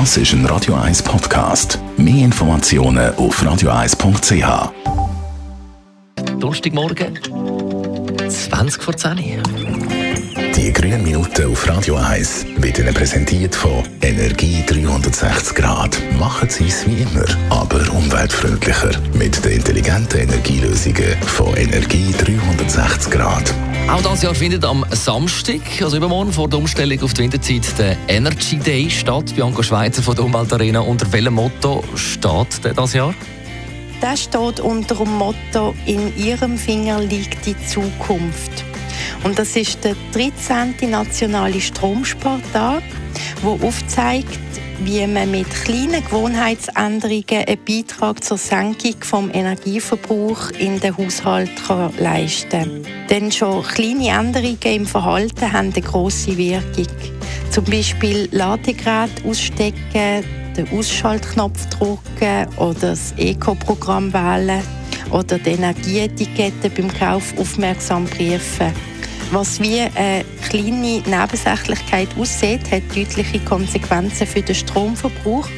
Das ist ein Radio 1 Podcast. Mehr Informationen auf radio1.ch. Donnerstagmorgen, 20 vor 10 Uhr. Die grünen Minuten auf Radio 1 wird Ihnen präsentiert von Energie 360 Grad. Machen Sie es wie immer, aber umweltfreundlicher. Mit den intelligenten Energielösungen von Energie 360 Grad. Auch dieses Jahr findet am Samstag, also übermorgen vor der Umstellung auf die Winterzeit, der Energy Day statt. Bianca Schweizer von der Umweltarena. Unter welchem Motto steht der das Jahr? Das steht unter dem Motto «In Ihrem Finger liegt die Zukunft». Und das ist der 13. nationale Stromspartag, der aufzeigt, wie man mit kleinen Gewohnheitsänderungen einen Beitrag zur Senkung vom Energieverbrauch in den Haushalt leisten kann. Denn schon kleine Änderungen im Verhalten haben eine grosse Wirkung. Zum Beispiel Ladegerät ausstecken, den Ausschaltknopf drücken oder das Eco-Programm wählen oder die Energieetikette beim Kauf aufmerksam prüfen. Was wie eine kleine Nebensächlichkeit aussieht, hat deutliche Konsequenzen für den Stromverbrauch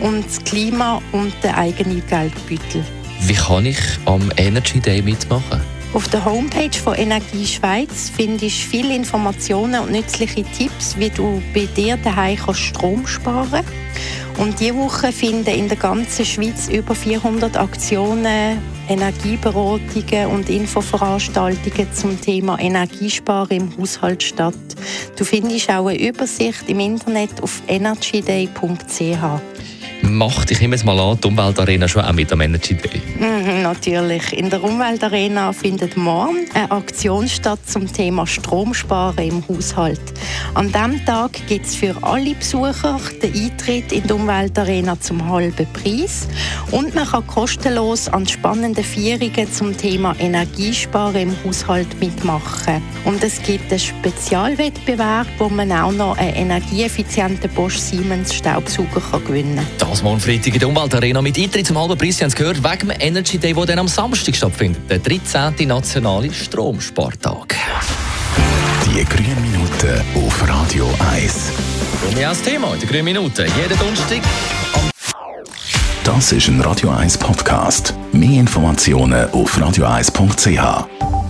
und das Klima und den eigenen Geldbeutel. Wie kann ich am Energy Day mitmachen? Auf der Homepage von Energie Schweiz findest du viele Informationen und nützliche Tipps, wie du bei dir daheim Strom sparen kannst. Und diese Woche finden in der ganzen Schweiz über 400 Aktionen, Energieberatungen und Infoveranstaltungen zum Thema Energiesparen im Haushalt statt. Du findest auch eine Übersicht im Internet auf energyday.ch macht, ich nehme es mal an, die Umweltarena schon auch mit am Energy Day? Mhm, natürlich. In der Umweltarena findet morgen eine Aktion statt zum Thema Stromsparen im Haushalt. An diesem Tag gibt es für alle Besucher den Eintritt in die Umweltarena zum halben Preis und man kann kostenlos an spannenden Feierungen zum Thema Energiesparen im Haushalt mitmachen. Und es gibt einen Spezialwettbewerb, wo man auch noch einen energieeffizienten Bosch Siemens Staubsauger gewinnen kann. Das morgen Freitag in der Umweltarena mit Eintritt zum halben Preis. Sie haben es gehört, wegen dem Energy Day, der dann am Samstag stattfindet. Der 13. nationale Stromspartag. Die grünen Minuten auf Radio 1. Und wir haben das Thema in den grünen Minuten. Jeden Donnerstag Das ist ein Radio 1 Podcast. Mehr Informationen auf radio1.ch.